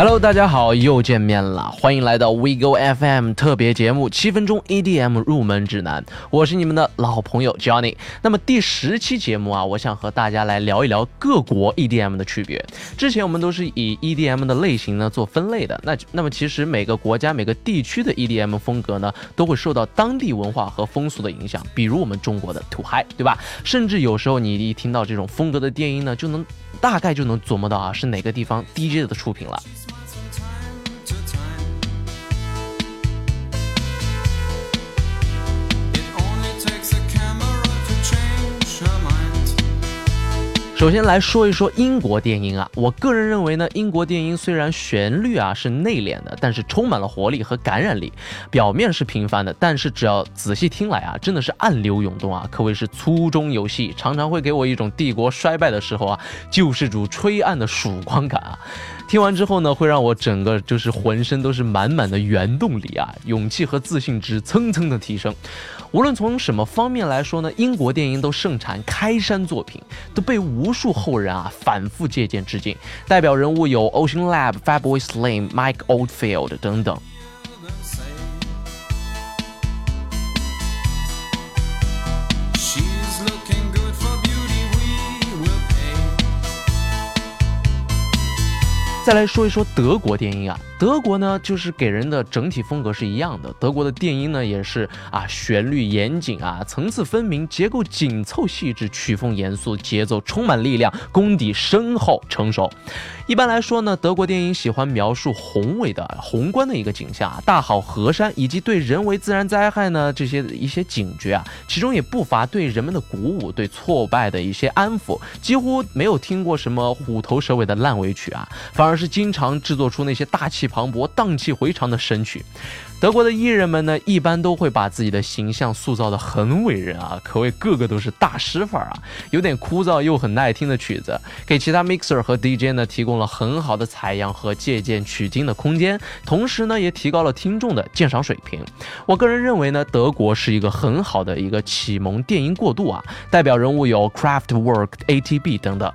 Hello，大家好，又见面了，欢迎来到 We Go FM 特别节目七分钟 EDM 入门指南，我是你们的老朋友 Johnny。那么第十期节目啊，我想和大家来聊一聊各国 EDM 的区别。之前我们都是以 EDM 的类型呢做分类的，那那么其实每个国家每个地区的 EDM 风格呢，都会受到当地文化和风俗的影响。比如我们中国的土嗨，对吧？甚至有时候你一听到这种风格的电音呢，就能大概就能琢磨到啊，是哪个地方 DJ 的出品了。首先来说一说英国电音啊，我个人认为呢，英国电音虽然旋律啊是内敛的，但是充满了活力和感染力。表面是平凡的，但是只要仔细听来啊，真的是暗流涌动啊，可谓是粗中有细，常常会给我一种帝国衰败的时候啊，救世主吹暗的曙光感啊。听完之后呢，会让我整个就是浑身都是满满的原动力啊，勇气和自信值蹭蹭的提升。无论从什么方面来说呢，英国电影都盛产开山作品，都被无数后人啊反复借鉴致敬。代表人物有 Ocean Lab、Fatboy Slim、Mike Oldfield 等等。再来说一说德国电音啊。德国呢，就是给人的整体风格是一样的。德国的电音呢，也是啊，旋律严谨啊，层次分明，结构紧凑细致，曲风严肃，节奏充满力量，功底深厚成熟。一般来说呢，德国电影喜欢描述宏伟的、宏观的一个景象啊，大好河山，以及对人为自然灾害呢这些一些警觉啊，其中也不乏对人们的鼓舞，对挫败的一些安抚。几乎没有听过什么虎头蛇尾的烂尾曲啊，反而是经常制作出那些大气。磅礴、荡气回肠的神曲，德国的艺人们呢，一般都会把自己的形象塑造的很伟人啊，可谓个个都是大师范儿啊。有点枯燥又很耐听的曲子，给其他 mixer 和 DJ 呢提供了很好的采样和借鉴取经的空间，同时呢，也提高了听众的鉴赏水平。我个人认为呢，德国是一个很好的一个启蒙电音过渡啊，代表人物有 Craftwork、ATB 等等。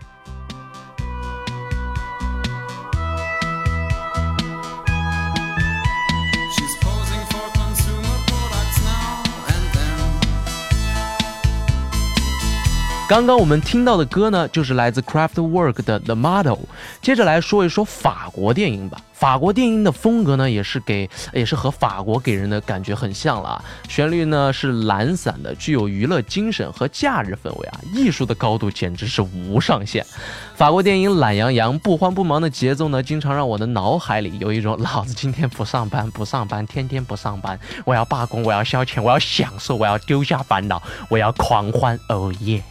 刚刚我们听到的歌呢，就是来自 Craftwork 的 The Model。接着来说一说法国电影吧。法国电影的风格呢，也是给，也是和法国给人的感觉很像了啊。旋律呢是懒散的，具有娱乐精神和假日氛围啊。艺术的高度简直是无上限。法国电影懒洋洋、不慌不忙的节奏呢，经常让我的脑海里有一种老子今天不上班，不上班，天天不上班，我要罢工，我要消遣，我要享受，我要丢下烦恼，我要狂欢，哦耶！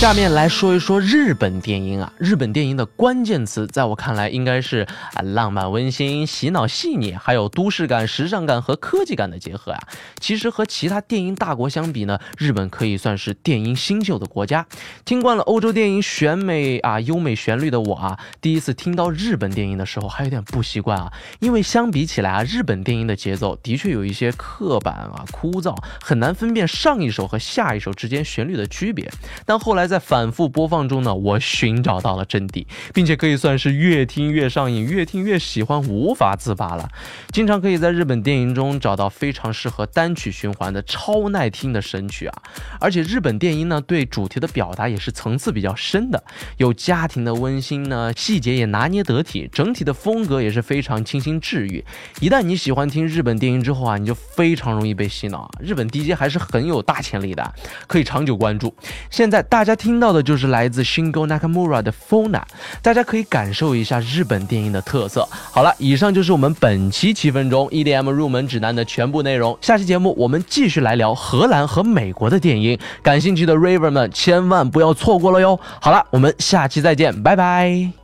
下面来说一说日本电音啊，日本电音的关键词，在我看来应该是啊浪漫温馨、洗脑细腻，还有都市感、时尚感和科技感的结合啊。其实和其他电音大国相比呢，日本可以算是电音新秀的国家。听惯了欧洲电音选美啊优美旋律的我啊，第一次听到日本电音的时候还有点不习惯啊，因为相比起来啊，日本电音的节奏的确有一些刻板啊枯燥，很难分辨上一首和下一首之间旋律的区别。但后来。在反复播放中呢，我寻找到了真谛，并且可以算是越听越上瘾，越听越喜欢，无法自拔了。经常可以在日本电影中找到非常适合单曲循环的超耐听的神曲啊！而且日本电影呢，对主题的表达也是层次比较深的，有家庭的温馨呢，细节也拿捏得体，整体的风格也是非常清新治愈。一旦你喜欢听日本电影之后啊，你就非常容易被洗脑啊。日本 DJ 还是很有大潜力的，可以长久关注。现在大家。听到的就是来自 Shingo Nakamura 的 Fona，大家可以感受一下日本电影的特色。好了，以上就是我们本期七分钟 EDM 入门指南的全部内容。下期节目我们继续来聊荷兰和美国的电影，感兴趣的 Raver 们千万不要错过了哟。好了，我们下期再见，拜拜。